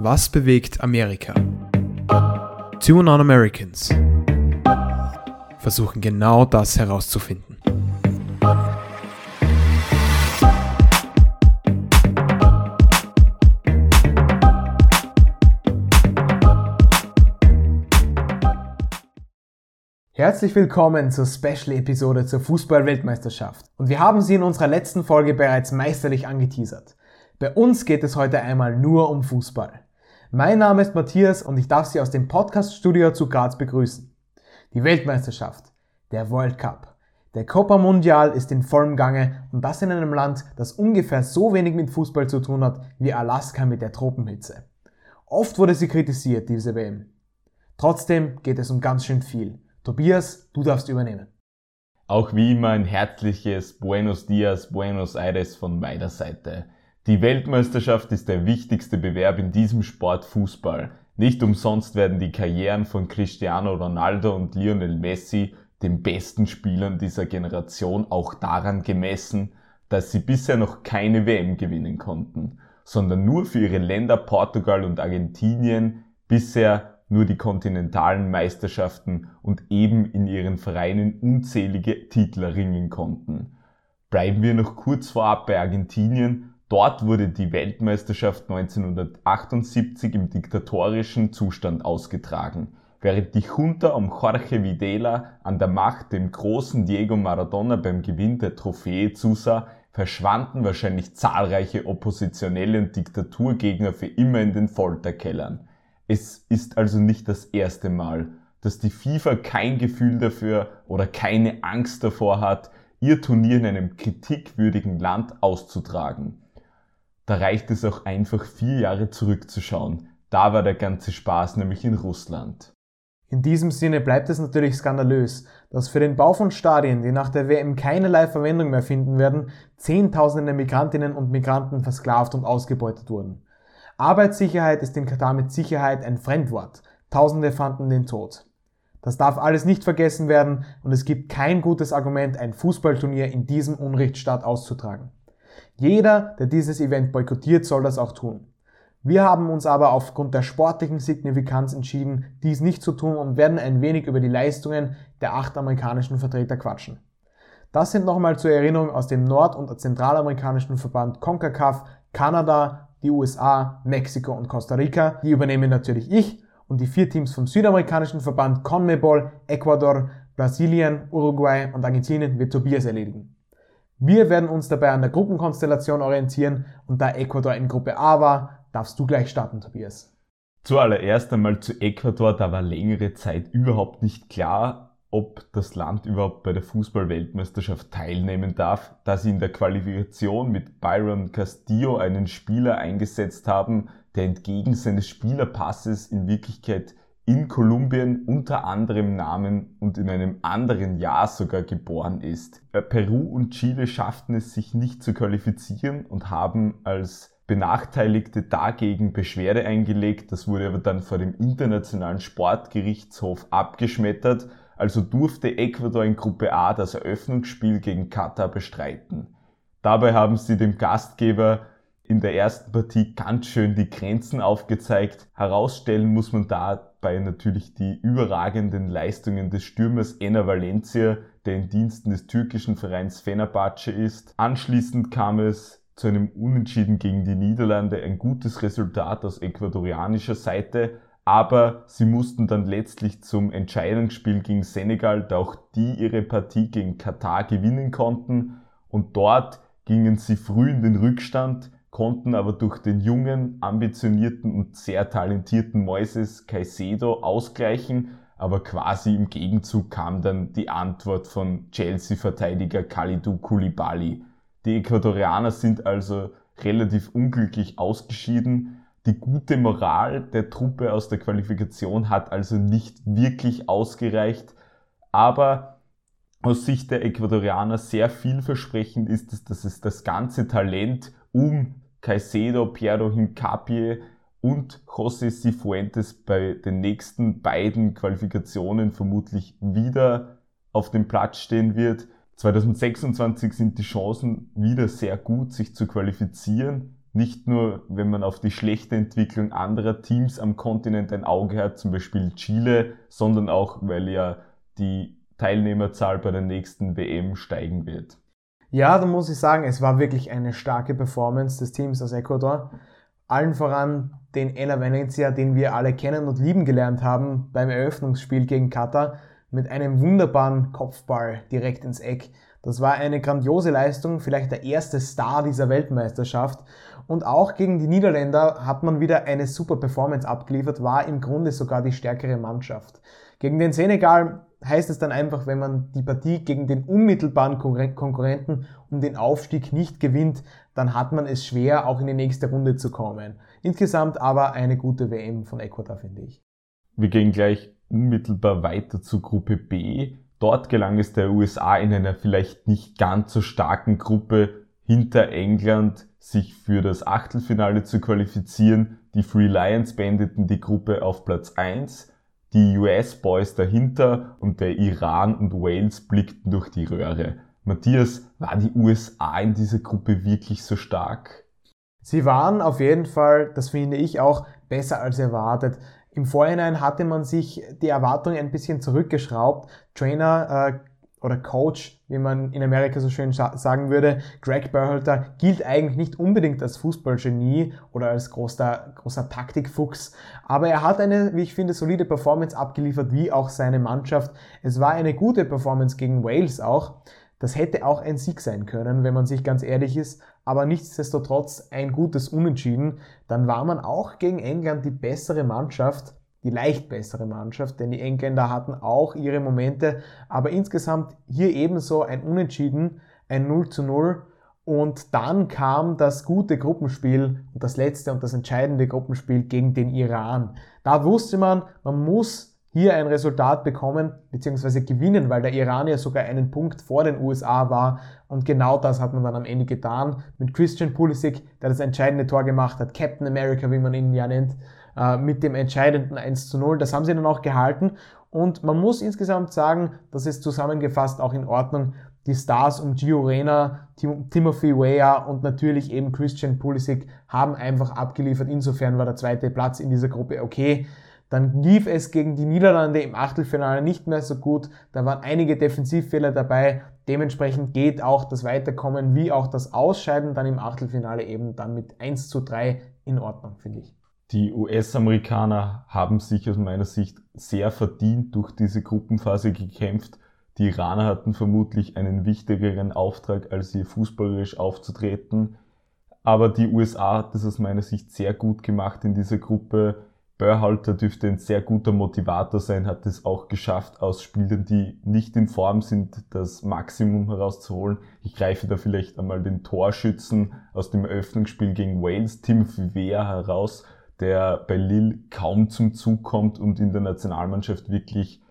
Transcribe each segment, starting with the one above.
Was bewegt Amerika? Two Non-Americans versuchen genau das herauszufinden. Herzlich willkommen zur Special-Episode zur Fußball-Weltmeisterschaft. Und wir haben sie in unserer letzten Folge bereits meisterlich angeteasert. Bei uns geht es heute einmal nur um Fußball. Mein Name ist Matthias und ich darf Sie aus dem Podcast-Studio zu Graz begrüßen. Die Weltmeisterschaft, der World Cup, der Copa Mundial ist in vollem Gange und das in einem Land, das ungefähr so wenig mit Fußball zu tun hat wie Alaska mit der Tropenhitze. Oft wurde sie kritisiert, diese WM. Trotzdem geht es um ganz schön viel. Tobias, du darfst übernehmen. Auch wie immer ein herzliches Buenos Dias, Buenos Aires von meiner Seite. Die Weltmeisterschaft ist der wichtigste Bewerb in diesem Sport Fußball. Nicht umsonst werden die Karrieren von Cristiano Ronaldo und Lionel Messi, den besten Spielern dieser Generation, auch daran gemessen, dass sie bisher noch keine WM gewinnen konnten, sondern nur für ihre Länder Portugal und Argentinien bisher nur die kontinentalen Meisterschaften und eben in ihren Vereinen unzählige Titel erringen konnten. Bleiben wir noch kurz vorab bei Argentinien. Dort wurde die Weltmeisterschaft 1978 im diktatorischen Zustand ausgetragen. Während die Junta um Jorge Videla an der Macht dem großen Diego Maradona beim Gewinn der Trophäe zusah, verschwanden wahrscheinlich zahlreiche Oppositionelle und Diktaturgegner für immer in den Folterkellern. Es ist also nicht das erste Mal, dass die FIFA kein Gefühl dafür oder keine Angst davor hat, ihr Turnier in einem kritikwürdigen Land auszutragen. Da reicht es auch einfach vier Jahre zurückzuschauen. Da war der ganze Spaß nämlich in Russland. In diesem Sinne bleibt es natürlich skandalös, dass für den Bau von Stadien, die nach der WM keinerlei Verwendung mehr finden werden, Zehntausende Migrantinnen und Migranten versklavt und ausgebeutet wurden. Arbeitssicherheit ist in Katar mit Sicherheit ein Fremdwort. Tausende fanden den Tod. Das darf alles nicht vergessen werden und es gibt kein gutes Argument, ein Fußballturnier in diesem Unrechtsstaat auszutragen. Jeder, der dieses Event boykottiert, soll das auch tun. Wir haben uns aber aufgrund der sportlichen Signifikanz entschieden, dies nicht zu tun und werden ein wenig über die Leistungen der acht amerikanischen Vertreter quatschen. Das sind nochmal zur Erinnerung aus dem nord- und zentralamerikanischen Verband CONCACAF, Kanada, die USA, Mexiko und Costa Rica. Die übernehmen natürlich ich und die vier Teams vom südamerikanischen Verband CONMEBOL, Ecuador, Brasilien, Uruguay und Argentinien wird Tobias erledigen. Wir werden uns dabei an der Gruppenkonstellation orientieren und da Ecuador in Gruppe A war, darfst du gleich starten, Tobias. Zuallererst einmal zu Ecuador, da war längere Zeit überhaupt nicht klar, ob das Land überhaupt bei der Fußballweltmeisterschaft teilnehmen darf, da sie in der Qualifikation mit Byron Castillo einen Spieler eingesetzt haben, der entgegen seines Spielerpasses in Wirklichkeit in Kolumbien unter anderem Namen und in einem anderen Jahr sogar geboren ist. Äh, Peru und Chile schafften es sich nicht zu qualifizieren und haben als Benachteiligte dagegen Beschwerde eingelegt. Das wurde aber dann vor dem Internationalen Sportgerichtshof abgeschmettert also durfte Ecuador in Gruppe A das Eröffnungsspiel gegen Katar bestreiten. Dabei haben sie dem Gastgeber in der ersten Partie ganz schön die Grenzen aufgezeigt. Herausstellen muss man dabei natürlich die überragenden Leistungen des Stürmers Enna Valencia, der in Diensten des türkischen Vereins Fenerbahce ist. Anschließend kam es zu einem Unentschieden gegen die Niederlande, ein gutes Resultat aus ecuadorianischer Seite, aber sie mussten dann letztlich zum Entscheidungsspiel gegen Senegal, da auch die ihre Partie gegen Katar gewinnen konnten und dort gingen sie früh in den Rückstand, konnten aber durch den jungen, ambitionierten und sehr talentierten Moises Caicedo ausgleichen, aber quasi im Gegenzug kam dann die Antwort von Chelsea-Verteidiger Khalidou Koulibaly. Die Ecuadorianer sind also relativ unglücklich ausgeschieden, die gute Moral der Truppe aus der Qualifikation hat also nicht wirklich ausgereicht, aber aus Sicht der Ecuadorianer sehr vielversprechend ist es, dass es das ganze Talent um Caicedo, Piero Hincapie und José Cifuentes bei den nächsten beiden Qualifikationen vermutlich wieder auf dem Platz stehen wird. 2026 sind die Chancen wieder sehr gut, sich zu qualifizieren Nicht nur, wenn man auf die schlechte Entwicklung anderer Teams am Kontinent ein Auge hat, zum Beispiel Chile, sondern auch, weil ja die Teilnehmerzahl bei der nächsten WM steigen wird. Ja, da muss ich sagen, es war wirklich eine starke Performance des Teams aus Ecuador. Allen voran den Ella Venezia, den wir alle kennen und lieben gelernt haben beim Eröffnungsspiel gegen Katar mit einem wunderbaren Kopfball direkt ins Eck. Das war eine grandiose Leistung, vielleicht der erste Star dieser Weltmeisterschaft. Und auch gegen die Niederländer hat man wieder eine super Performance abgeliefert, war im Grunde sogar die stärkere Mannschaft. Gegen den Senegal heißt es dann einfach, wenn man die Partie gegen den unmittelbaren Konkurrenten um den Aufstieg nicht gewinnt, dann hat man es schwer, auch in die nächste Runde zu kommen. Insgesamt aber eine gute WM von Ecuador, finde ich. Wir gehen gleich unmittelbar weiter zur Gruppe B. Dort gelang es der USA in einer vielleicht nicht ganz so starken Gruppe hinter England sich für das Achtelfinale zu qualifizieren. Die Free Lions beendeten die Gruppe auf Platz 1 die US-Boys dahinter und der Iran und Wales blickten durch die Röhre. Matthias, war die USA in dieser Gruppe wirklich so stark? Sie waren auf jeden Fall, das finde ich auch, besser als erwartet. Im Vorhinein hatte man sich die Erwartungen ein bisschen zurückgeschraubt. Trainer äh, oder Coach, wie man in Amerika so schön sagen würde, Greg Berhalter gilt eigentlich nicht unbedingt als Fußballgenie oder als großer, großer Taktikfuchs, aber er hat eine, wie ich finde, solide Performance abgeliefert, wie auch seine Mannschaft. Es war eine gute Performance gegen Wales auch. Das hätte auch ein Sieg sein können, wenn man sich ganz ehrlich ist, aber nichtsdestotrotz ein gutes Unentschieden. Dann war man auch gegen England die bessere Mannschaft die leicht bessere Mannschaft, denn die Engländer hatten auch ihre Momente, aber insgesamt hier ebenso ein Unentschieden, ein 0 zu 0 und dann kam das gute Gruppenspiel und das letzte und das entscheidende Gruppenspiel gegen den Iran. Da wusste man, man muss hier ein Resultat bekommen bzw. gewinnen, weil der Iran ja sogar einen Punkt vor den USA war und genau das hat man dann am Ende getan mit Christian Pulisic, der das entscheidende Tor gemacht hat, Captain America, wie man ihn ja nennt, äh, mit dem entscheidenden 1 zu 0. Das haben sie dann auch gehalten und man muss insgesamt sagen, das ist zusammengefasst auch in Ordnung. Die Stars um Gio Reyna, Tim Timothy Weah und natürlich eben Christian Pulisic haben einfach abgeliefert. Insofern war der zweite Platz in dieser Gruppe okay. Dann lief es gegen die Niederlande im Achtelfinale nicht mehr so gut. Da waren einige Defensivfehler dabei. Dementsprechend geht auch das Weiterkommen wie auch das Ausscheiden dann im Achtelfinale eben dann mit 1 zu 3 in Ordnung, finde ich. Die US-Amerikaner haben sich aus meiner Sicht sehr verdient durch diese Gruppenphase gekämpft. Die Iraner hatten vermutlich einen wichtigeren Auftrag, als hier fußballerisch aufzutreten. Aber die USA hat es aus meiner Sicht sehr gut gemacht in dieser Gruppe. Börhalter dürfte ein sehr guter Motivator sein, hat es auch geschafft, aus Spielern, die nicht in Form sind, das Maximum herauszuholen. Ich greife da vielleicht einmal den Torschützen aus dem Eröffnungsspiel gegen Wales, Timothy Weah, heraus, der bei Lille kaum zum Zug kommt und in der Nationalmannschaft wirklich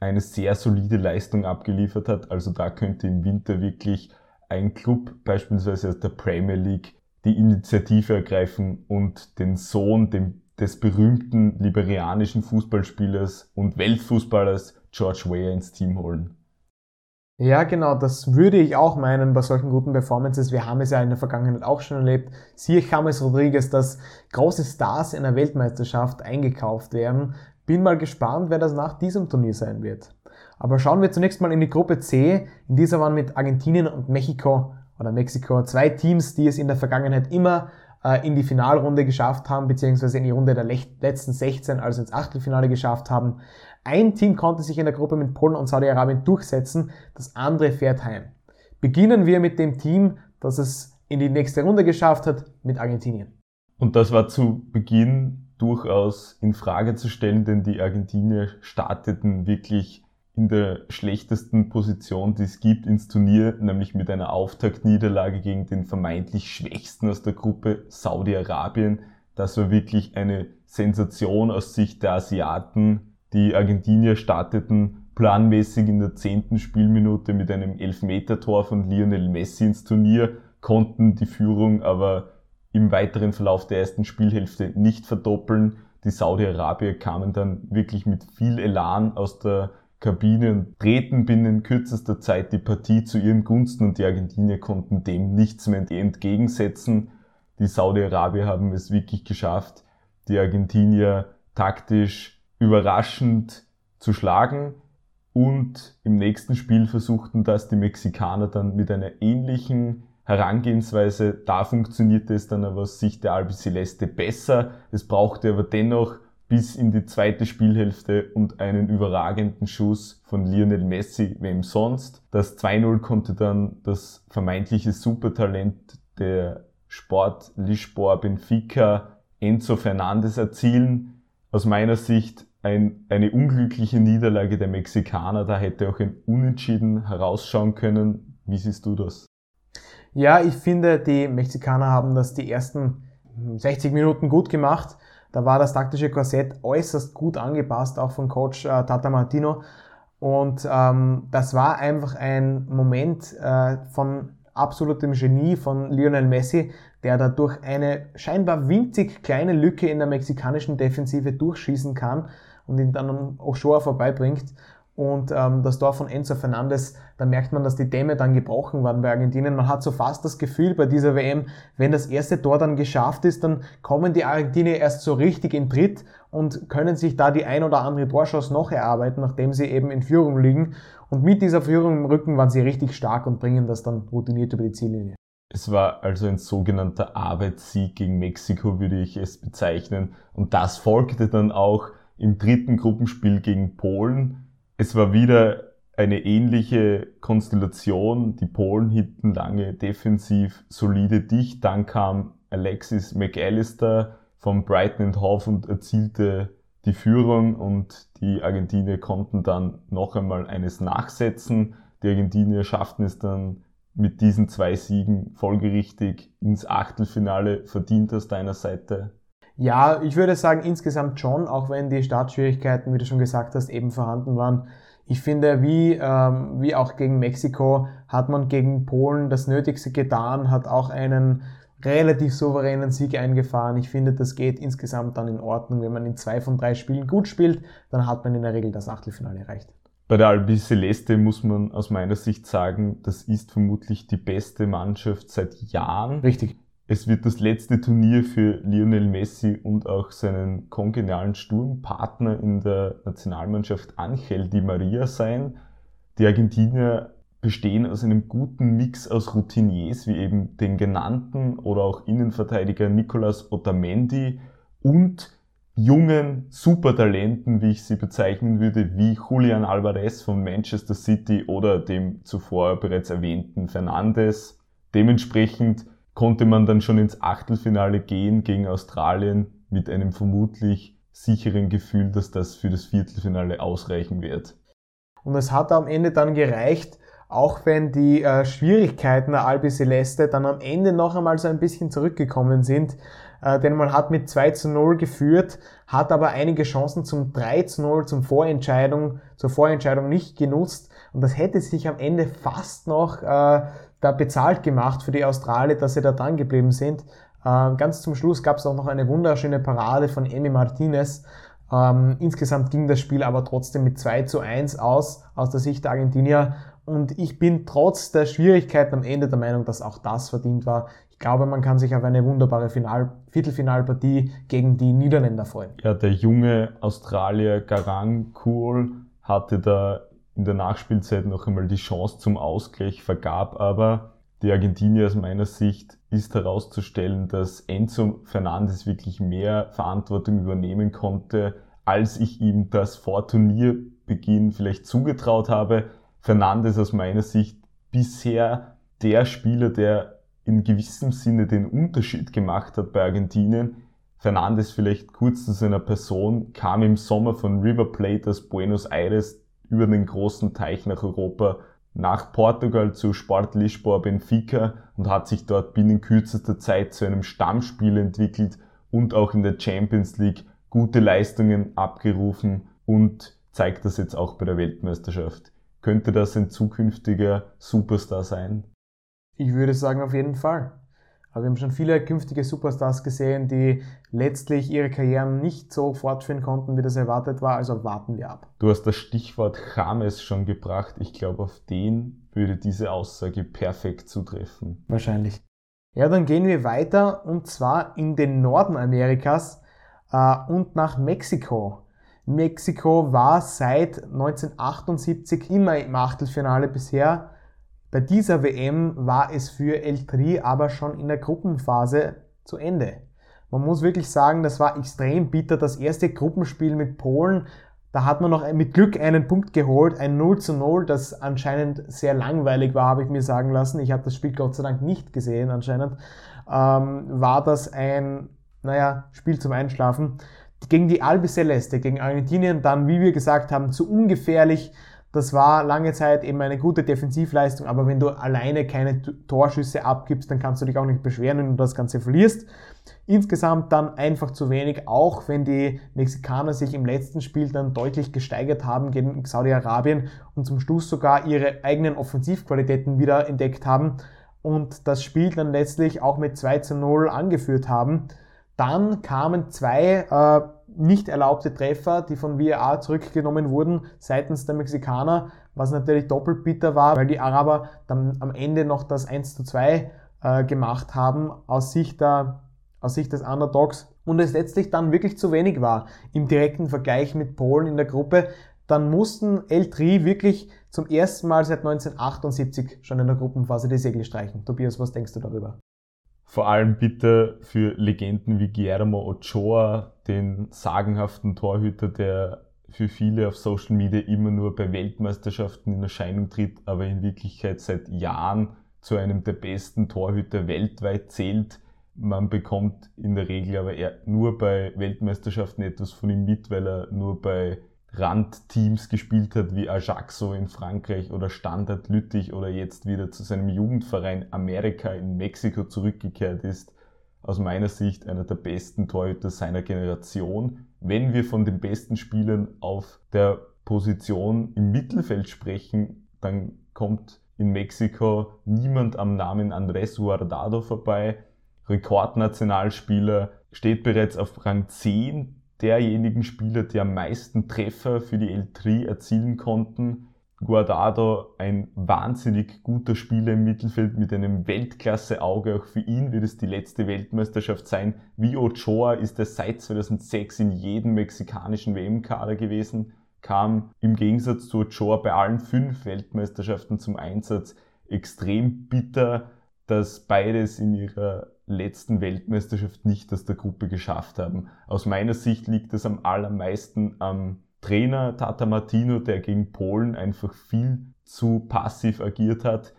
eine sehr solide Leistung abgeliefert hat. Also da könnte im Winter wirklich ein Club, beispielsweise aus der Premier League, die Initiative ergreifen und den Sohn des berühmten liberianischen Fußballspielers und Weltfußballers George Weah ins Team holen. Ja, genau, das würde ich auch meinen bei solchen guten Performances. Wir haben es ja in der Vergangenheit auch schon erlebt. Siehe James Rodriguez, dass große Stars in der Weltmeisterschaft eingekauft werden. Bin mal gespannt, wer das nach diesem Turnier sein wird. Aber schauen wir zunächst mal in die Gruppe C. In dieser waren mit Argentinien und Mexiko oder Mexiko zwei Teams, die es in der Vergangenheit immer in die Finalrunde geschafft haben, beziehungsweise in die Runde der letzten 16, also ins Achtelfinale geschafft haben. Ein Team konnte sich in der Gruppe mit Polen und Saudi-Arabien durchsetzen, das andere fährt heim. Beginnen wir mit dem Team, das es in die nächste Runde geschafft hat, mit Argentinien. Und das war zu Beginn durchaus in Frage zu stellen, denn die Argentinier starteten wirklich in der schlechtesten Position, die es gibt ins Turnier, nämlich mit einer Auftaktniederlage gegen den vermeintlich schwächsten aus der Gruppe Saudi-Arabien. Das war wirklich eine Sensation aus Sicht der Asiaten. Die Argentinier starteten planmäßig in der zehnten Spielminute mit einem Elfmetertor von Lionel Messi ins Turnier, konnten die Führung aber im weiteren Verlauf der ersten Spielhälfte nicht verdoppeln. Die Saudi-Arabier kamen dann wirklich mit viel Elan aus der Kabine und drehten binnen kürzester Zeit die Partie zu ihren Gunsten und die Argentinier konnten dem nichts mehr entgegensetzen. Die Saudi-Arabier haben es wirklich geschafft, die Argentinier taktisch überraschend zu schlagen. Und im nächsten Spiel versuchten das die Mexikaner dann mit einer ähnlichen Herangehensweise. Da funktionierte es dann aber aus Sicht der Albi Celeste besser. Es brauchte aber dennoch bis in die zweite Spielhälfte und einen überragenden Schuss von Lionel Messi, wem sonst. Das 2-0 konnte dann das vermeintliche Supertalent der Sport Lisboa Benfica Enzo Fernandes erzielen. Aus meiner Sicht ein, eine unglückliche Niederlage der Mexikaner, da hätte auch ein Unentschieden herausschauen können. Wie siehst du das? Ja, ich finde, die Mexikaner haben das die ersten 60 Minuten gut gemacht. Da war das taktische Korsett äußerst gut angepasst, auch von Coach äh, Tata Martino. Und ähm, das war einfach ein Moment äh, von absolutem Genie von Lionel Messi, der da durch eine scheinbar winzig kleine Lücke in der mexikanischen Defensive durchschießen kann und ihn dann um Ochoa vorbeibringt. Und ähm, das Tor von Enzo Fernandes, da merkt man, dass die Dämme dann gebrochen waren bei Argentinien. Man hat so fast das Gefühl bei dieser WM, wenn das erste Tor dann geschafft ist, dann kommen die Argentinier erst so richtig in Tritt und können sich da die ein oder andere Torschuss noch erarbeiten, nachdem sie eben in Führung liegen. Und mit dieser Führung im Rücken waren sie richtig stark und bringen das dann routiniert über die Ziellinie. Es war also ein sogenannter Arbeitssieg gegen Mexiko, würde ich es bezeichnen. Und das folgte dann auch im dritten Gruppenspiel gegen Polen. Es war wieder eine ähnliche Konstellation. Die Polen hielten lange defensiv solide dicht. Dann kam Alexis McAllister vom Brighton Hove und erzielte die Führung und die Argentinier konnten dann noch einmal eines nachsetzen. Die Argentinier schafften es dann mit diesen zwei Siegen folgerichtig ins Achtelfinale. Verdient aus deiner Seite? Ja, ich würde sagen insgesamt schon, auch wenn die Startschwierigkeiten, wie du schon gesagt hast, eben vorhanden waren. Ich finde, wie, ähm, wie auch gegen Mexiko hat man gegen Polen das Nötigste getan, hat auch einen relativ souveränen Sieg eingefahren. Ich finde, das geht insgesamt dann in Ordnung. Wenn man in zwei von drei Spielen gut spielt, dann hat man in der Regel das Achtelfinale erreicht. Bei der Albi Celeste muss man aus meiner Sicht sagen, das ist vermutlich die beste Mannschaft seit Jahren. Richtig. Es wird das letzte Turnier für Lionel Messi und auch seinen kongenialen Sturmpartner in der Nationalmannschaft Angel Di Maria sein. Die Argentinier bestehen aus einem guten Mix aus Routiniers wie eben den genannten oder auch Innenverteidiger Nicolas Otamendi und jungen Supertalenten, wie ich sie bezeichnen würde, wie Julian Alvarez von Manchester City oder dem zuvor bereits erwähnten Fernandes. Dementsprechend konnte man dann schon ins Achtelfinale gehen gegen Australien mit einem vermutlich sicheren Gefühl, dass das für das Viertelfinale ausreichen wird. Und es hat am Ende dann gereicht, auch wenn die äh, Schwierigkeiten der Albi Celeste dann am Ende noch einmal so ein bisschen zurückgekommen sind. Äh, denn man hat mit 2 zu 0 geführt, hat aber einige Chancen zum 3 zu 0, zum Vorentscheidung, zur Vorentscheidung nicht genutzt. Und das hätte sich am Ende fast noch äh, da bezahlt gemacht für die Australier, dass sie da dran geblieben sind. Ähm, ganz zum Schluss gab es auch noch eine wunderschöne Parade von Emi Martinez. Ähm, insgesamt ging das Spiel aber trotzdem mit 2 zu 1 aus, aus der Sicht der Argentinier. Und ich bin trotz der Schwierigkeiten am Ende der Meinung, dass auch das verdient war. Ich glaube, man kann sich auf eine wunderbare Final Viertelfinalpartie gegen die Niederländer freuen. Ja, der junge Australier Garang Kool hatte da in der Nachspielzeit noch einmal die Chance zum Ausgleich, vergab aber die Argentinier aus meiner Sicht ist herauszustellen, dass Enzo Fernandes wirklich mehr Verantwortung übernehmen konnte, als ich ihm das vor Turnierbeginn vielleicht zugetraut habe. Fernandes aus meiner Sicht bisher der Spieler, der in gewissem Sinne den Unterschied gemacht hat bei Argentinien. Fernandes vielleicht kurz zu seiner Person, kam im Sommer von River Plate aus Buenos Aires über den großen Teich nach Europa, nach Portugal zu Sport Lisboa Benfica und hat sich dort binnen kürzester Zeit zu einem Stammspiel entwickelt und auch in der Champions League gute Leistungen abgerufen und zeigt das jetzt auch bei der Weltmeisterschaft. Könnte das ein zukünftiger Superstar sein? Ich würde sagen, auf jeden Fall. Aber wir haben schon viele künftige Superstars gesehen, die letztlich ihre Karrieren nicht so fortführen konnten, wie das erwartet war. Also warten wir ab. Du hast das Stichwort James schon gebracht. Ich glaube, auf den würde diese Aussage perfekt zutreffen. Wahrscheinlich. Ja, dann gehen wir weiter und zwar in den Norden Amerikas äh, und nach Mexiko. Mexiko war seit 1978 immer im Achtelfinale bisher. Bei dieser WM war es für El Tri aber schon in der Gruppenphase zu Ende. Man muss wirklich sagen, das war extrem bitter. Das erste Gruppenspiel mit Polen, da hat man noch mit Glück einen Punkt geholt, ein 0 zu 0, das anscheinend sehr langweilig war, habe ich mir sagen lassen. Ich habe das Spiel Gott sei Dank nicht gesehen anscheinend. Ähm, war das ein, naja, Spiel zum Einschlafen. Gegen die Albi Celeste, gegen Argentinien dann, wie wir gesagt haben, zu ungefährlich. Das war lange Zeit eben eine gute Defensivleistung, aber wenn du alleine keine Torschüsse abgibst, dann kannst du dich auch nicht beschweren, wenn du das Ganze verlierst. Insgesamt dann einfach zu wenig, auch wenn die Mexikaner sich im letzten Spiel dann deutlich gesteigert haben gegen Saudi-Arabien und zum Schluss sogar ihre eigenen Offensivqualitäten wieder entdeckt haben und das Spiel dann letztlich auch mit 2 zu 0 angeführt haben. Dann kamen zwei äh, nicht erlaubte Treffer, die von VAR zurückgenommen wurden seitens der Mexikaner, was natürlich doppelt bitter war, weil die Araber dann am Ende noch das 1 zu 2 äh, gemacht haben aus Sicht der aus Sicht des Underdogs und es letztlich dann wirklich zu wenig war im direkten Vergleich mit Polen in der Gruppe, dann mussten El-Tri wirklich zum ersten Mal seit 1978 schon in der Gruppenphase die Segel streichen. Tobias, was denkst du darüber? Vor allem bitte für Legenden wie Guillermo Ochoa, den sagenhaften Torhüter, der für viele auf Social Media immer nur bei Weltmeisterschaften in Erscheinung tritt, aber in Wirklichkeit seit Jahren zu einem der besten Torhüter weltweit zählt man bekommt in der Regel aber eher nur bei Weltmeisterschaften etwas von ihm mit, weil er nur bei Randteams gespielt hat, wie Ajaxo in Frankreich oder Standard Lüttich oder jetzt wieder zu seinem Jugendverein Amerika in Mexiko zurückgekehrt ist. Aus meiner Sicht einer der besten Torhüter seiner Generation. Wenn wir von den besten Spielern auf der Position im Mittelfeld sprechen, dann kommt in Mexiko niemand am Namen Andrés Guardado vorbei Rekordnationalspieler, steht bereits auf Rang 10 derjenigen Spieler, die am meisten Treffer für die L3 erzielen konnten. Guardado, ein wahnsinnig guter Spieler im Mittelfeld mit einem Weltklasse-Auge. Auch für ihn wird es die letzte Weltmeisterschaft sein. Wie Ochoa ist er seit 2006 in jedem mexikanischen WM-Kader gewesen, kam im Gegensatz zu Ochoa bei allen fünf Weltmeisterschaften zum Einsatz. Extrem bitter, dass beides in ihrer letzten Weltmeisterschaft nicht aus der Gruppe geschafft haben. Aus meiner Sicht liegt es am allermeisten am Trainer Tata Martino, der gegen Polen einfach viel zu passiv agiert hat.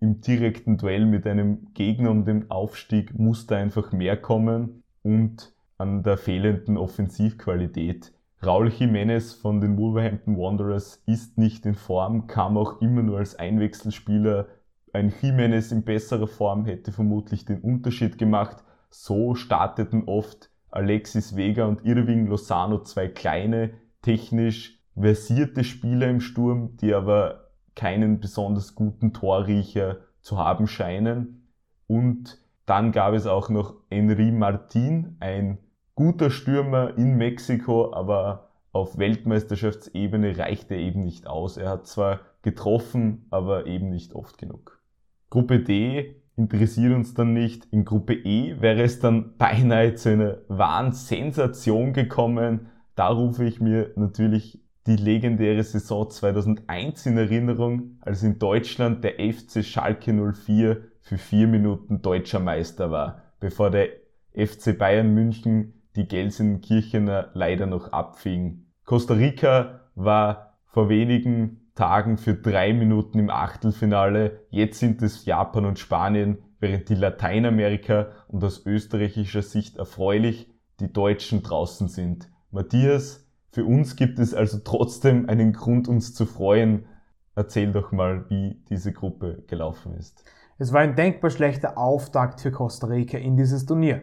Im direkten Duell mit einem Gegner um den Aufstieg musste einfach mehr kommen und an der fehlenden Offensivqualität. Raul Jiménez von den Wolverhampton Wanderers ist nicht in Form, kam auch immer nur als Einwechselspieler ein Jimenez in besserer Form hätte vermutlich den Unterschied gemacht. So starteten oft Alexis Vega und Irving Lozano zwei kleine, technisch versierte Spieler im Sturm, die aber keinen besonders guten Torriecher zu haben scheinen. Und dann gab es auch noch Henri Martin, ein guter Stürmer in Mexiko, aber auf Weltmeisterschaftsebene reichte er eben nicht aus. Er hat zwar getroffen, aber eben nicht oft genug. Gruppe D interessiert uns dann nicht. In Gruppe E wäre es dann beinahe zu einer wahren Sensation gekommen. Da rufe ich mir natürlich die legendäre Saison 2001 in Erinnerung, als in Deutschland der FC Schalke 04 für vier Minuten deutscher Meister war, bevor der FC Bayern München die Gelsenkirchener leider noch abfing. Costa Rica war vor wenigen Tagen für drei Minuten im Achtelfinale. Jetzt sind es Japan und Spanien, während die Lateinamerika und aus österreichischer Sicht erfreulich die Deutschen draußen sind. Matthias, für uns gibt es also trotzdem einen Grund, uns zu freuen. Erzähl doch mal, wie diese Gruppe gelaufen ist. Es war ein denkbar schlechter Auftakt für Costa Rica in dieses Turnier.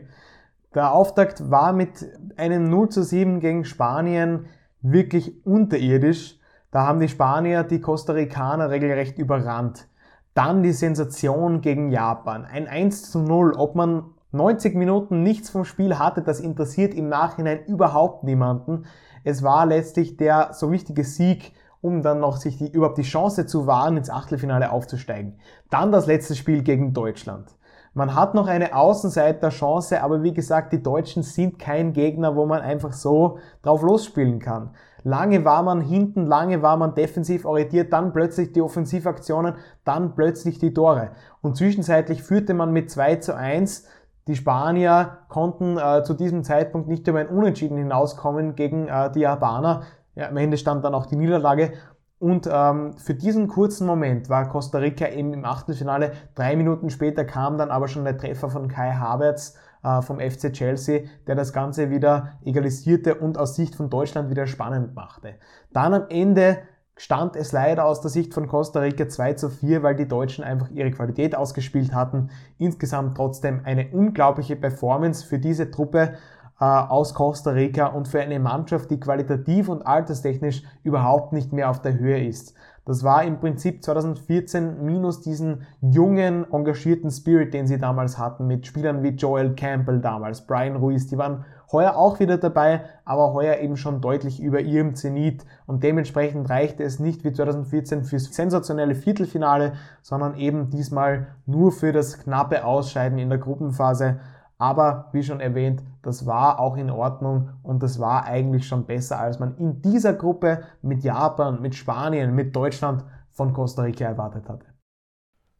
Der Auftakt war mit einem 0 zu 7 gegen Spanien wirklich unterirdisch. Da haben die Spanier die Costa Ricaner regelrecht überrannt. Dann die Sensation gegen Japan. Ein 1 zu 0. Ob man 90 Minuten nichts vom Spiel hatte, das interessiert im Nachhinein überhaupt niemanden. Es war letztlich der so wichtige Sieg, um dann noch sich die, überhaupt die Chance zu wahren, ins Achtelfinale aufzusteigen. Dann das letzte Spiel gegen Deutschland. Man hat noch eine Außenseiterchance, aber wie gesagt, die Deutschen sind kein Gegner, wo man einfach so drauf losspielen kann. Lange war man hinten, lange war man defensiv orientiert, dann plötzlich die Offensivaktionen, dann plötzlich die Tore. Und zwischenzeitlich führte man mit 2 zu 1. Die Spanier konnten äh, zu diesem Zeitpunkt nicht über ein Unentschieden hinauskommen gegen äh, die Japaner. Ja, am Ende stand dann auch die Niederlage. Und ähm, für diesen kurzen Moment war Costa Rica eben im Achtelfinale. Drei Minuten später kam dann aber schon der Treffer von Kai Havertz äh, vom FC Chelsea, der das Ganze wieder egalisierte und aus Sicht von Deutschland wieder spannend machte. Dann am Ende stand es leider aus der Sicht von Costa Rica 2 zu 4, weil die Deutschen einfach ihre Qualität ausgespielt hatten. Insgesamt trotzdem eine unglaubliche Performance für diese Truppe äh, aus Costa Rica und für eine Mannschaft, die qualitativ und alterstechnisch überhaupt nicht mehr auf der Höhe ist. Das war im Prinzip 2014 minus diesen jungen, engagierten Spirit, den sie damals hatten, mit Spielern wie Joel Campbell damals, Brian Ruiz, die waren heuer auch wieder dabei, aber heuer eben schon deutlich über ihrem Zenit und dementsprechend reichte es nicht wie 2014 fürs sensationelle Viertelfinale, sondern eben diesmal nur für das knappe Ausscheiden in der Gruppenphase aber wie schon erwähnt, das war auch in Ordnung und das war eigentlich schon besser, als man in dieser Gruppe mit Japan, mit Spanien, mit Deutschland von Costa Rica erwartet hatte.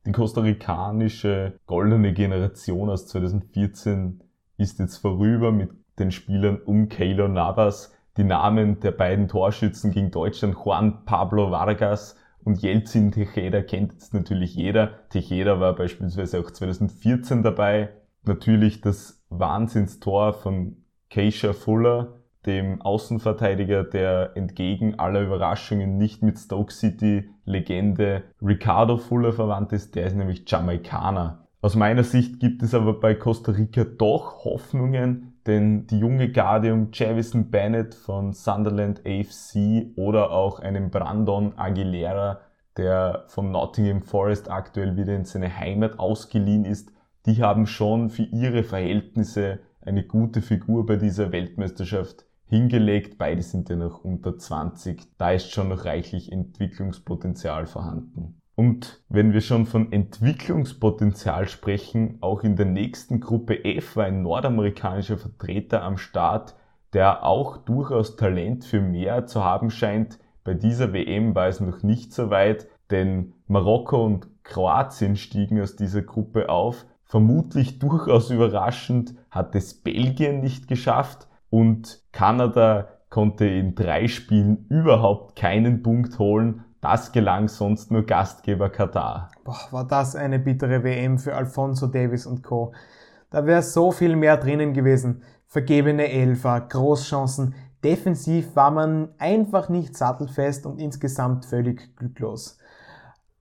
Die kostarikanische goldene Generation aus 2014 ist jetzt vorüber mit den Spielern um Keylor Navas. Die Namen der beiden Torschützen gegen Deutschland, Juan Pablo Vargas und Jelzin Tejeda kennt jetzt natürlich jeder. Tejeda war beispielsweise auch 2014 dabei natürlich das Wahnsinnstor von Keisha Fuller, dem Außenverteidiger, der entgegen aller Überraschungen nicht mit Stoke City Legende Ricardo Fuller verwandt ist, der ist nämlich Jamaikaner. Aus meiner Sicht gibt es aber bei Costa Rica doch Hoffnungen, denn die junge Garde um Javison Bennett von Sunderland AFC oder auch einem Brandon Aguilera, der von Nottingham Forest aktuell wieder in seine Heimat ausgeliehen ist, die haben schon für ihre Verhältnisse eine gute Figur bei dieser Weltmeisterschaft hingelegt. Beide sind ja noch unter 20. Da ist schon noch reichlich Entwicklungspotenzial vorhanden. Und wenn wir schon von Entwicklungspotenzial sprechen, auch in der nächsten Gruppe F war ein nordamerikanischer Vertreter am Start, der auch durchaus Talent für mehr zu haben scheint. Bei dieser WM war es noch nicht so weit, denn Marokko und Kroatien stiegen aus dieser Gruppe auf. Vermutlich durchaus überraschend hat es Belgien nicht geschafft und Kanada konnte in drei Spielen überhaupt keinen Punkt holen. Das gelang sonst nur Gastgeber Katar. Boah, war das eine bittere WM für Alfonso Davis und Co. Da wäre so viel mehr drinnen gewesen. Vergebene Elfer, Großchancen. Defensiv war man einfach nicht sattelfest und insgesamt völlig glücklos.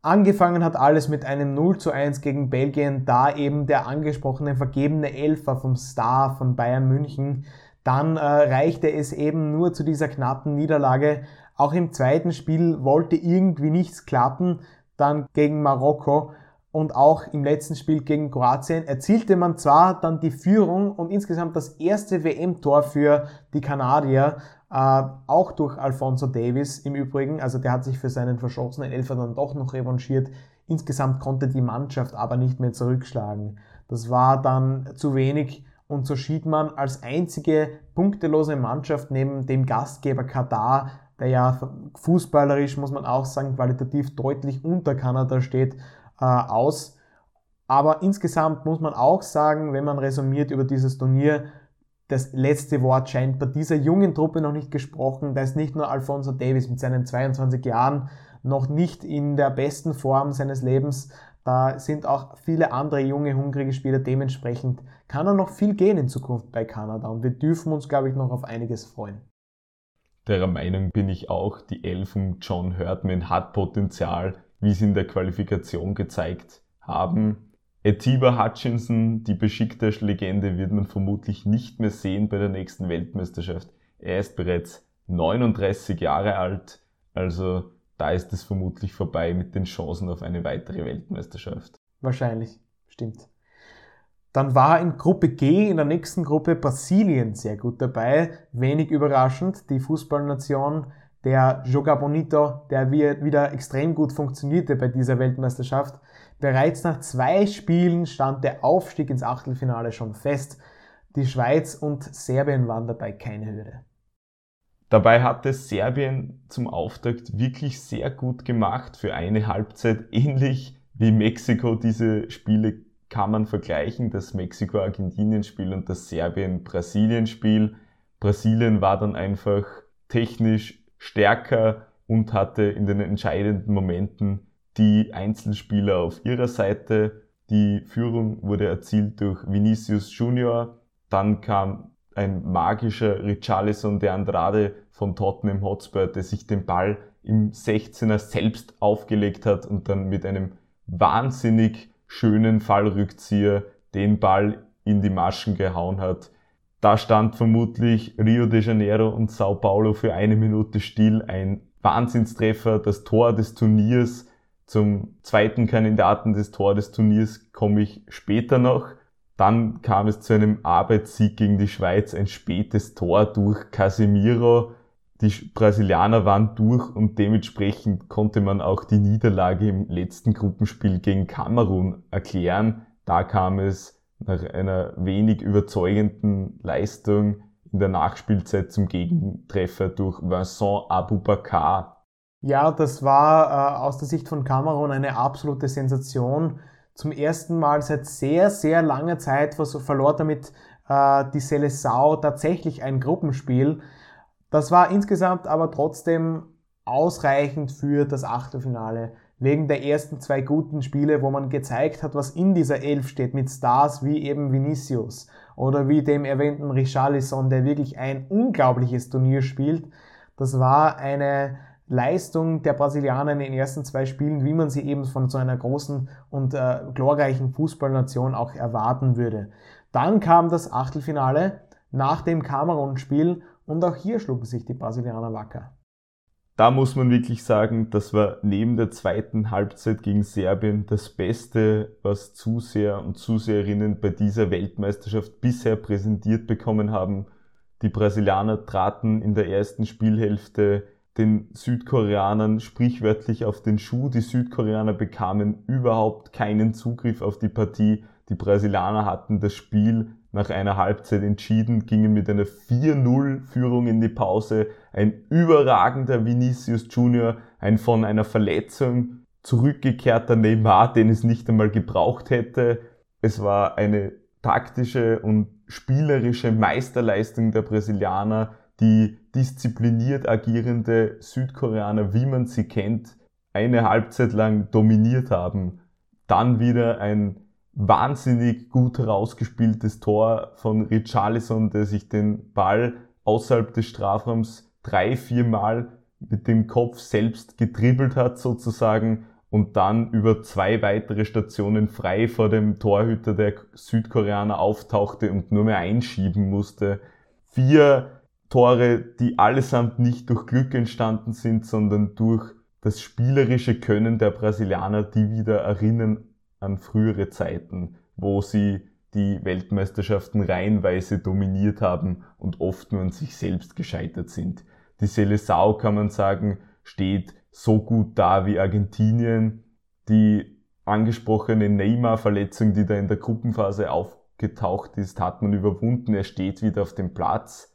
Angefangen hat alles mit einem 0 zu 1 gegen Belgien, da eben der angesprochene vergebene Elfer vom Star von Bayern München. Dann äh, reichte es eben nur zu dieser knappen Niederlage. Auch im zweiten Spiel wollte irgendwie nichts klappen, dann gegen Marokko und auch im letzten Spiel gegen Kroatien erzielte man zwar dann die Führung und insgesamt das erste WM-Tor für die Kanadier, äh, auch durch Alfonso Davis im Übrigen, also der hat sich für seinen verschossenen Elfer dann doch noch revanchiert. Insgesamt konnte die Mannschaft aber nicht mehr zurückschlagen. Das war dann zu wenig und so schied man als einzige punktelose Mannschaft neben dem Gastgeber Katar, der ja fußballerisch, muss man auch sagen, qualitativ deutlich unter Kanada steht, äh, aus. Aber insgesamt muss man auch sagen, wenn man resumiert über dieses Turnier, das letzte Wort scheint bei dieser jungen Truppe noch nicht gesprochen. Da ist nicht nur Alfonso Davis mit seinen 22 Jahren noch nicht in der besten Form seines Lebens. Da sind auch viele andere junge, hungrige Spieler. Dementsprechend kann er noch viel gehen in Zukunft bei Kanada. Und wir dürfen uns, glaube ich, noch auf einiges freuen. Der Meinung bin ich auch, die Elf von John Hurtman hat Potenzial, wie sie in der Qualifikation gezeigt haben. Etiba Hutchinson, die beschickte Legende, wird man vermutlich nicht mehr sehen bei der nächsten Weltmeisterschaft. Er ist bereits 39 Jahre alt, also da ist es vermutlich vorbei mit den Chancen auf eine weitere Weltmeisterschaft. Wahrscheinlich, stimmt. Dann war in Gruppe G in der nächsten Gruppe Brasilien sehr gut dabei. Wenig überraschend, die Fußballnation der Joga Bonito, der wieder extrem gut funktionierte bei dieser Weltmeisterschaft. Bereits nach zwei Spielen stand der Aufstieg ins Achtelfinale schon fest. Die Schweiz und Serbien waren dabei keine Hürde. Dabei hatte Serbien zum Auftakt wirklich sehr gut gemacht für eine Halbzeit, ähnlich wie Mexiko. Diese Spiele kann man vergleichen, das Mexiko-Argentinien-Spiel und das Serbien-Brasilien-Spiel. Brasilien war dann einfach technisch stärker und hatte in den entscheidenden Momenten die Einzelspieler auf ihrer Seite. Die Führung wurde erzielt durch Vinicius Junior. Dann kam ein magischer Richarlison de Andrade von Tottenham Hotspur, der sich den Ball im 16er selbst aufgelegt hat und dann mit einem wahnsinnig schönen Fallrückzieher den Ball in die Maschen gehauen hat. Da stand vermutlich Rio de Janeiro und Sao Paulo für eine Minute still. Ein Wahnsinnstreffer, das Tor des Turniers. Zum zweiten Kandidaten des Tor des Turniers komme ich später noch. Dann kam es zu einem Arbeitssieg gegen die Schweiz, ein spätes Tor durch Casemiro. Die Brasilianer waren durch und dementsprechend konnte man auch die Niederlage im letzten Gruppenspiel gegen Kamerun erklären. Da kam es nach einer wenig überzeugenden Leistung in der Nachspielzeit zum Gegentreffer durch Vincent Aboubakar. Ja, das war äh, aus der Sicht von Kamerun eine absolute Sensation zum ersten Mal seit sehr, sehr langer Zeit verlor damit äh, die Seleção tatsächlich ein Gruppenspiel. Das war insgesamt aber trotzdem ausreichend für das Achtelfinale. Wegen der ersten zwei guten Spiele, wo man gezeigt hat, was in dieser Elf steht, mit Stars wie eben Vinicius oder wie dem erwähnten Richarlison, der wirklich ein unglaubliches Turnier spielt. Das war eine Leistung der Brasilianer in den ersten zwei Spielen, wie man sie eben von so einer großen und äh, glorreichen Fußballnation auch erwarten würde. Dann kam das Achtelfinale nach dem Kamerun-Spiel und auch hier schlugen sich die Brasilianer wacker. Da muss man wirklich sagen, das war neben der zweiten Halbzeit gegen Serbien das Beste, was Zuseher und Zuseherinnen bei dieser Weltmeisterschaft bisher präsentiert bekommen haben. Die Brasilianer traten in der ersten Spielhälfte den Südkoreanern sprichwörtlich auf den Schuh. Die Südkoreaner bekamen überhaupt keinen Zugriff auf die Partie. Die Brasilianer hatten das Spiel nach einer Halbzeit entschieden, gingen mit einer 4-0-Führung in die Pause. Ein überragender Vinicius Junior, ein von einer Verletzung zurückgekehrter Neymar, den es nicht einmal gebraucht hätte. Es war eine taktische und spielerische Meisterleistung der Brasilianer, die diszipliniert agierende Südkoreaner, wie man sie kennt, eine Halbzeit lang dominiert haben. Dann wieder ein wahnsinnig gut herausgespieltes Tor von Richarlison, der sich den Ball außerhalb des Strafraums drei, vier Mal mit dem Kopf selbst getribbelt hat sozusagen und dann über zwei weitere Stationen frei vor dem Torhüter der Südkoreaner auftauchte und nur mehr einschieben musste. Vier Tore, die allesamt nicht durch Glück entstanden sind, sondern durch das spielerische Können der Brasilianer, die wieder erinnern an frühere Zeiten, wo sie die Weltmeisterschaften reihenweise dominiert haben und oft nur an sich selbst gescheitert sind. Die Seleção, kann man sagen, steht so gut da wie Argentinien. Die angesprochene Neymar-Verletzung, die da in der Gruppenphase aufgetaucht ist, hat man überwunden. Er steht wieder auf dem Platz.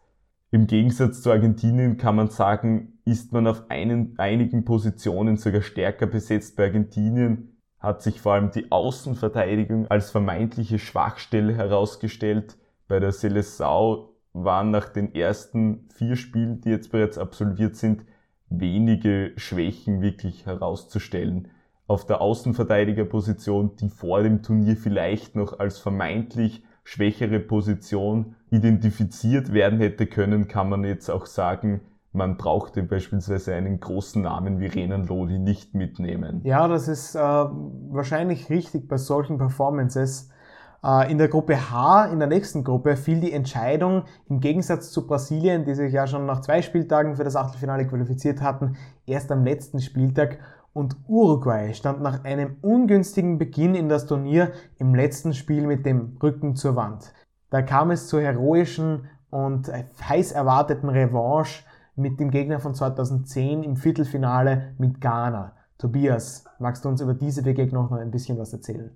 Im Gegensatz zu Argentinien kann man sagen, ist man auf einen, einigen Positionen sogar stärker besetzt. Bei Argentinien hat sich vor allem die Außenverteidigung als vermeintliche Schwachstelle herausgestellt. Bei der Seleção waren nach den ersten vier Spielen, die jetzt bereits absolviert sind, wenige Schwächen wirklich herauszustellen. Auf der Außenverteidigerposition, die vor dem Turnier vielleicht noch als vermeintlich schwächere Position identifiziert werden hätte können, kann man jetzt auch sagen, man brauchte beispielsweise einen großen Namen wie Renan Lodi nicht mitnehmen. Ja, das ist äh, wahrscheinlich richtig bei solchen Performances. Äh, in der Gruppe H, in der nächsten Gruppe, fiel die Entscheidung im Gegensatz zu Brasilien, die sich ja schon nach zwei Spieltagen für das Achtelfinale qualifiziert hatten, erst am letzten Spieltag und Uruguay stand nach einem ungünstigen Beginn in das Turnier im letzten Spiel mit dem Rücken zur Wand. Da kam es zur heroischen und heiß erwarteten Revanche mit dem Gegner von 2010 im Viertelfinale mit Ghana. Tobias, magst du uns über diese Begegnung noch ein bisschen was erzählen?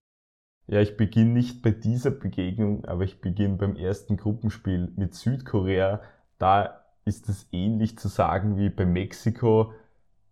Ja, ich beginne nicht bei dieser Begegnung, aber ich beginne beim ersten Gruppenspiel mit Südkorea. Da ist es ähnlich zu sagen wie bei Mexiko.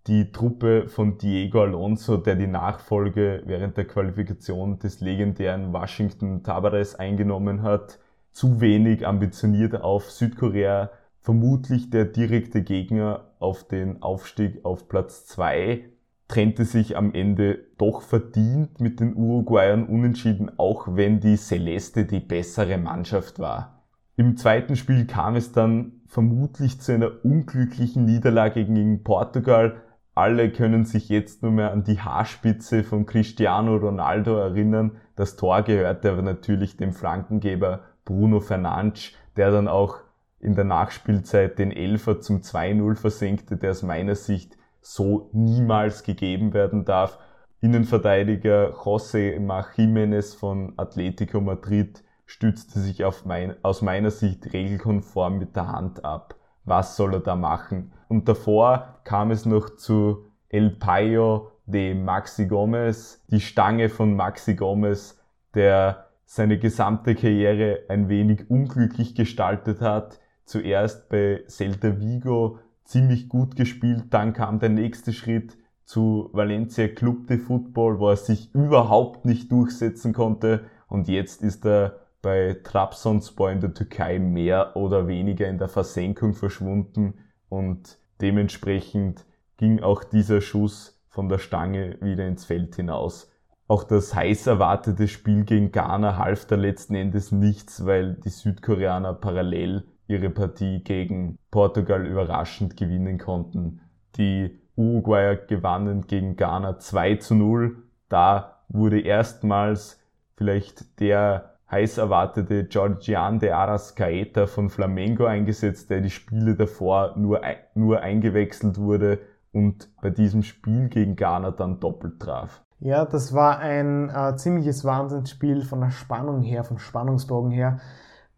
Die Truppe von Diego Alonso, der die Nachfolge während der Qualifikation des legendären Washington Tabares eingenommen hat, zu wenig ambitioniert auf Südkorea, vermutlich der direkte Gegner auf den Aufstieg auf Platz 2 trennte sich am Ende doch verdient mit den Uruguayern unentschieden, auch wenn die Celeste die bessere Mannschaft war. Im zweiten Spiel kam es dann vermutlich zu einer unglücklichen Niederlage gegen Portugal. Alle können sich jetzt nur mehr an die Haarspitze von Cristiano Ronaldo erinnern. Das Tor gehörte aber natürlich dem Flankengeber Bruno Fernandes, der dann auch in der Nachspielzeit den Elfer zum 2-0 versenkte, der aus meiner Sicht so niemals gegeben werden darf. Innenverteidiger José Jiménez von Atletico Madrid stützte sich mein, aus meiner Sicht regelkonform mit der Hand ab. Was soll er da machen? Und davor kam es noch zu El Payo de Maxi Gomez, die Stange von Maxi Gomez, der seine gesamte Karriere ein wenig unglücklich gestaltet hat. Zuerst bei Celta Vigo ziemlich gut gespielt. Dann kam der nächste Schritt zu Valencia Club de Football, wo er sich überhaupt nicht durchsetzen konnte. Und jetzt ist er bei Trabzonspor in der Türkei mehr oder weniger in der Versenkung verschwunden. Und dementsprechend ging auch dieser Schuss von der Stange wieder ins Feld hinaus. Auch das heiß erwartete Spiel gegen Ghana half da letzten Endes nichts, weil die Südkoreaner parallel ihre Partie gegen Portugal überraschend gewinnen konnten. Die Uruguayer gewannen gegen Ghana 2 zu 0. Da wurde erstmals vielleicht der heiß erwartete Georgian de Arascaeta von Flamengo eingesetzt, der die Spiele davor nur, nur eingewechselt wurde und bei diesem Spiel gegen Ghana dann doppelt traf. Ja, das war ein äh, ziemliches Wahnsinnsspiel von der Spannung her, vom Spannungsbogen her.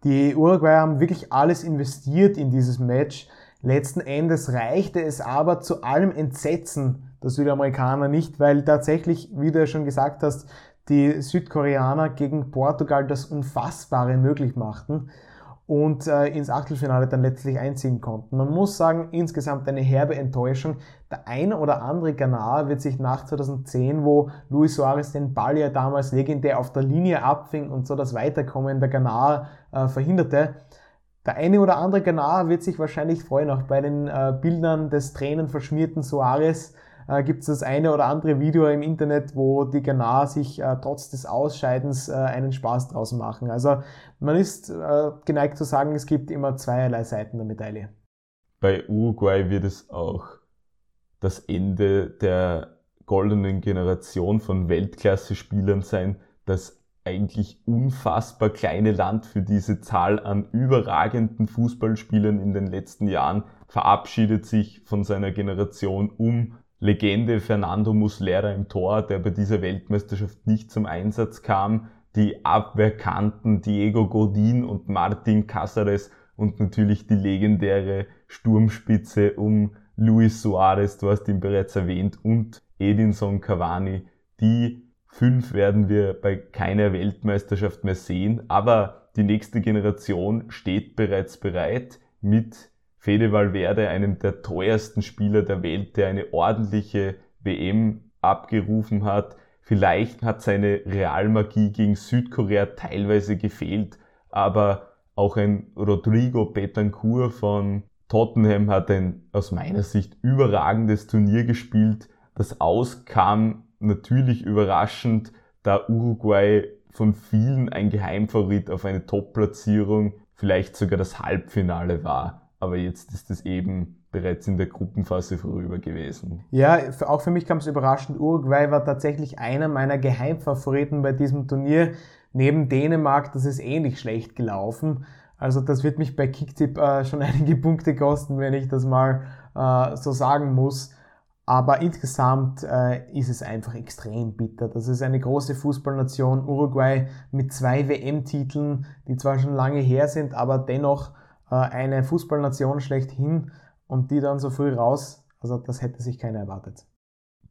Die Uruguayer haben wirklich alles investiert in dieses Match. Letzten Endes reichte es aber zu allem Entsetzen der Südamerikaner nicht, weil tatsächlich, wie du ja schon gesagt hast, die Südkoreaner gegen Portugal das Unfassbare möglich machten und äh, ins Achtelfinale dann letztlich einziehen konnten. Man muss sagen, insgesamt eine herbe Enttäuschung. Der eine oder andere Ghana wird sich nach 2010, wo Luis Suarez den Ball ja damals legendär auf der Linie abfing und so das Weiterkommen der Ghana äh, verhinderte, der eine oder andere Ghana wird sich wahrscheinlich freuen, auch bei den äh, Bildern des tränenverschmierten Suarez äh, gibt es das eine oder andere Video im Internet, wo die Ghana sich äh, trotz des Ausscheidens äh, einen Spaß draus machen. Also man ist äh, geneigt zu sagen, es gibt immer zweierlei Seiten der Medaille. Bei Uruguay wird es auch das Ende der goldenen Generation von Weltklasse-Spielern sein, das eigentlich unfassbar kleine Land für diese Zahl an überragenden Fußballspielern in den letzten Jahren verabschiedet sich von seiner Generation um Legende Fernando Muslera im Tor, der bei dieser Weltmeisterschaft nicht zum Einsatz kam, die Abwehrkanten Diego Godin und Martin Cáceres und natürlich die legendäre Sturmspitze um Luis Suarez, du hast ihn bereits erwähnt, und Edinson Cavani. Die fünf werden wir bei keiner Weltmeisterschaft mehr sehen, aber die nächste Generation steht bereits bereit mit Fede Valverde, einem der teuersten Spieler der Welt, der eine ordentliche WM abgerufen hat. Vielleicht hat seine Realmagie gegen Südkorea teilweise gefehlt, aber auch ein Rodrigo Betancourt von Tottenham hat ein aus meiner Sicht überragendes Turnier gespielt. Das Aus kam natürlich überraschend, da Uruguay von vielen ein Geheimfavorit auf eine Top-Platzierung, vielleicht sogar das Halbfinale war aber jetzt ist es eben bereits in der Gruppenphase vorüber gewesen. Ja, auch für mich kam es überraschend. Uruguay war tatsächlich einer meiner Geheimfavoriten bei diesem Turnier. Neben Dänemark, das ist ähnlich schlecht gelaufen. Also das wird mich bei Kicktip äh, schon einige Punkte kosten, wenn ich das mal äh, so sagen muss. Aber insgesamt äh, ist es einfach extrem bitter. Das ist eine große Fußballnation, Uruguay mit zwei WM-Titeln, die zwar schon lange her sind, aber dennoch eine Fußballnation schlechthin und die dann so früh raus. Also das hätte sich keiner erwartet.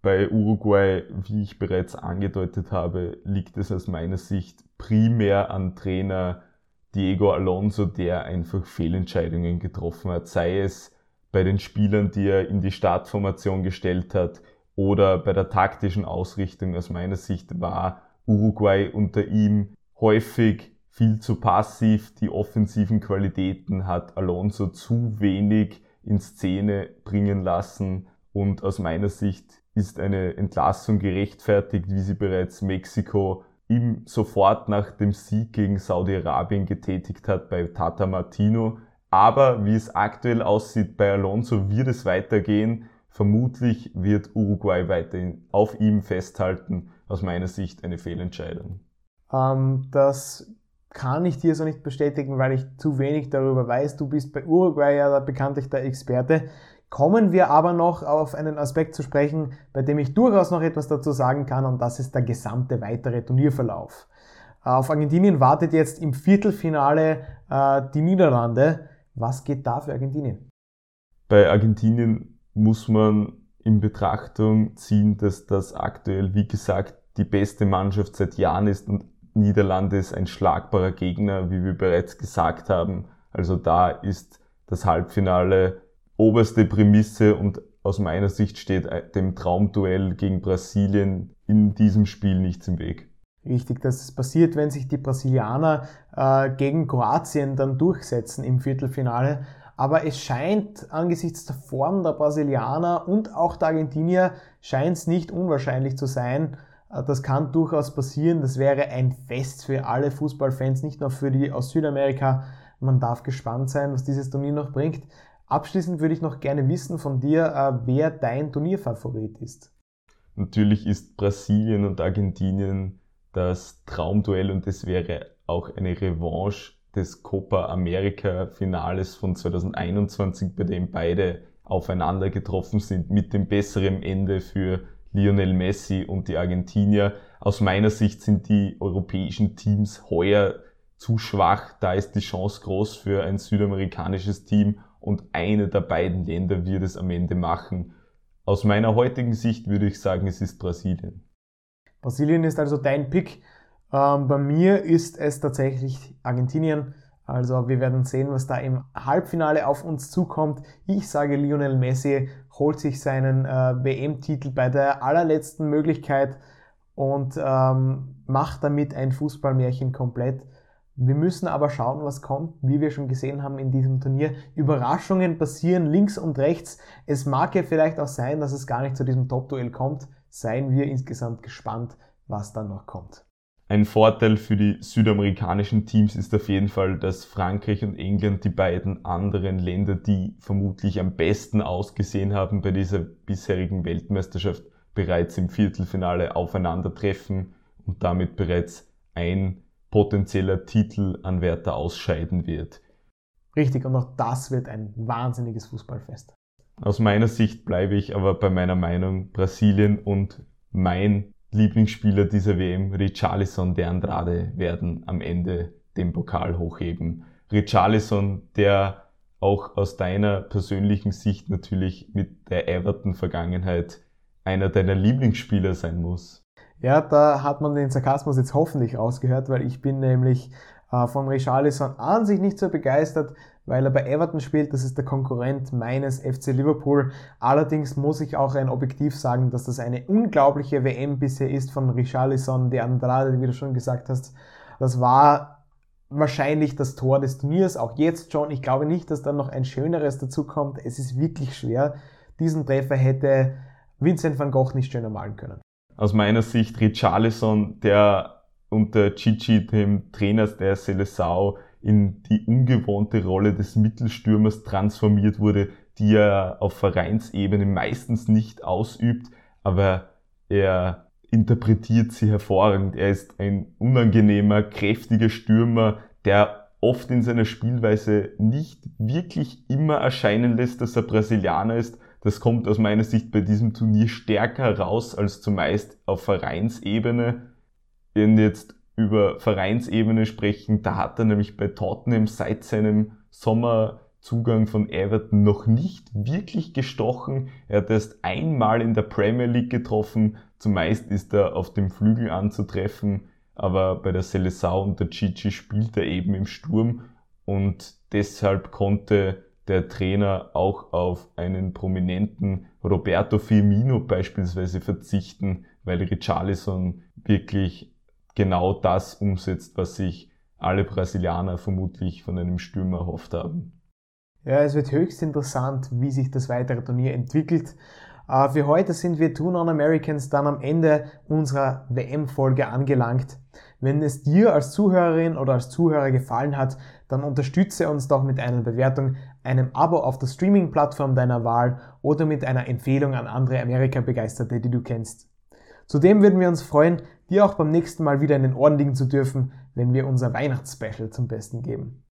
Bei Uruguay, wie ich bereits angedeutet habe, liegt es aus meiner Sicht primär an Trainer Diego Alonso, der einfach Fehlentscheidungen getroffen hat, sei es bei den Spielern, die er in die Startformation gestellt hat, oder bei der taktischen Ausrichtung. Aus meiner Sicht war Uruguay unter ihm häufig viel zu passiv. Die offensiven Qualitäten hat Alonso zu wenig in Szene bringen lassen. Und aus meiner Sicht ist eine Entlassung gerechtfertigt, wie sie bereits Mexiko ihm sofort nach dem Sieg gegen Saudi-Arabien getätigt hat bei Tata Martino. Aber wie es aktuell aussieht bei Alonso, wird es weitergehen. Vermutlich wird Uruguay weiterhin auf ihm festhalten. Aus meiner Sicht eine Fehlentscheidung. Ähm, das kann ich dir so nicht bestätigen, weil ich zu wenig darüber weiß. Du bist bei Uruguay ja bekanntlich der Experte. Kommen wir aber noch auf einen Aspekt zu sprechen, bei dem ich durchaus noch etwas dazu sagen kann, und das ist der gesamte weitere Turnierverlauf. Auf Argentinien wartet jetzt im Viertelfinale äh, die Niederlande. Was geht da für Argentinien? Bei Argentinien muss man in Betrachtung ziehen, dass das aktuell, wie gesagt, die beste Mannschaft seit Jahren ist und Niederlande ist ein schlagbarer Gegner, wie wir bereits gesagt haben. Also da ist das Halbfinale oberste Prämisse und aus meiner Sicht steht dem Traumduell gegen Brasilien in diesem Spiel nichts im Weg. Richtig, dass es passiert, wenn sich die Brasilianer äh, gegen Kroatien dann durchsetzen im Viertelfinale. Aber es scheint angesichts der Form der Brasilianer und auch der Argentinier scheint es nicht unwahrscheinlich zu sein. Äh, das kann durchaus passieren. Das wäre ein Fest für alle Fußballfans, nicht nur für die aus Südamerika. Man darf gespannt sein, was dieses Turnier noch bringt. Abschließend würde ich noch gerne wissen von dir, äh, wer dein Turnierfavorit ist. Natürlich ist Brasilien und Argentinien das Traumduell und es wäre auch eine Revanche des Copa America Finales von 2021, bei dem beide aufeinander getroffen sind mit dem besseren Ende für Lionel Messi und die Argentinier. Aus meiner Sicht sind die europäischen Teams heuer zu schwach. Da ist die Chance groß für ein südamerikanisches Team und eine der beiden Länder wird es am Ende machen. Aus meiner heutigen Sicht würde ich sagen, es ist Brasilien. Brasilien ist also dein Pick. Ähm, bei mir ist es tatsächlich Argentinien. Also wir werden sehen, was da im Halbfinale auf uns zukommt. Ich sage, Lionel Messi holt sich seinen äh, WM-Titel bei der allerletzten Möglichkeit und ähm, macht damit ein Fußballmärchen komplett. Wir müssen aber schauen, was kommt. Wie wir schon gesehen haben in diesem Turnier, Überraschungen passieren links und rechts. Es mag ja vielleicht auch sein, dass es gar nicht zu diesem Top-Duell kommt. Seien wir insgesamt gespannt, was dann noch kommt. Ein Vorteil für die südamerikanischen Teams ist auf jeden Fall, dass Frankreich und England die beiden anderen Länder, die vermutlich am besten ausgesehen haben bei dieser bisherigen Weltmeisterschaft, bereits im Viertelfinale aufeinandertreffen und damit bereits ein potenzieller Titelanwärter ausscheiden wird. Richtig, und auch das wird ein wahnsinniges Fußballfest. Aus meiner Sicht bleibe ich aber bei meiner Meinung Brasilien und mein Lieblingsspieler dieser WM, Richarlison de Andrade, werden am Ende den Pokal hochheben. Richarlison, der auch aus deiner persönlichen Sicht natürlich mit der Everton-Vergangenheit einer deiner Lieblingsspieler sein muss. Ja, da hat man den Sarkasmus jetzt hoffentlich rausgehört, weil ich bin nämlich äh, von Richarlison an sich nicht so begeistert, weil er bei Everton spielt. Das ist der Konkurrent meines FC Liverpool. Allerdings muss ich auch ein Objektiv sagen, dass das eine unglaubliche WM bisher ist von Richarlison, der Andrade, wie du schon gesagt hast. Das war wahrscheinlich das Tor des Turniers, auch jetzt schon. Ich glaube nicht, dass da noch ein schöneres dazu kommt. Es ist wirklich schwer. Diesen Treffer hätte Vincent van Gogh nicht schöner malen können aus meiner Sicht Richarlison, der unter Gigi, dem Trainer der Seleção, in die ungewohnte Rolle des Mittelstürmers transformiert wurde, die er auf Vereinsebene meistens nicht ausübt, aber er interpretiert sie hervorragend. Er ist ein unangenehmer, kräftiger Stürmer, der oft in seiner Spielweise nicht wirklich immer erscheinen lässt, dass er Brasilianer ist, das kommt aus meiner Sicht bei diesem Turnier stärker raus als zumeist auf Vereinsebene. Wenn jetzt über Vereinsebene sprechen, da hat er nämlich bei Tottenham seit seinem Sommer Zugang von Everton noch nicht wirklich gestochen. Er hat erst einmal in der Premier League getroffen. Zumeist ist er auf dem Flügel anzutreffen, aber bei der Seleção und der Chichi spielt er eben im Sturm und deshalb konnte der Trainer auch auf einen prominenten Roberto Firmino beispielsweise verzichten, weil Richarlison wirklich genau das umsetzt, was sich alle Brasilianer vermutlich von einem Stürmer erhofft haben. Ja, es wird höchst interessant, wie sich das weitere Turnier entwickelt. Äh, für heute sind wir Two Non-Americans dann am Ende unserer WM-Folge angelangt. Wenn es dir als Zuhörerin oder als Zuhörer gefallen hat, dann unterstütze uns doch mit einer Bewertung, einem Abo auf der Streaming-Plattform deiner Wahl oder mit einer Empfehlung an andere Amerika-Begeisterte, die du kennst. Zudem würden wir uns freuen, dir auch beim nächsten Mal wieder in den Ohren liegen zu dürfen, wenn wir unser Weihnachtsspecial zum Besten geben.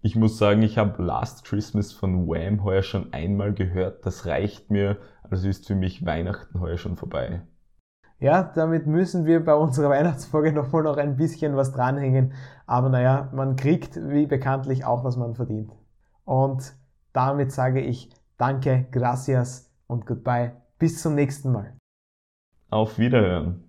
Ich muss sagen, ich habe Last Christmas von Wham heuer schon einmal gehört. Das reicht mir. Also ist für mich Weihnachten heuer schon vorbei. Ja, damit müssen wir bei unserer Weihnachtsfolge nochmal noch ein bisschen was dranhängen. Aber naja, man kriegt wie bekanntlich auch, was man verdient. Und damit sage ich Danke, gracias und goodbye. Bis zum nächsten Mal. Auf Wiederhören.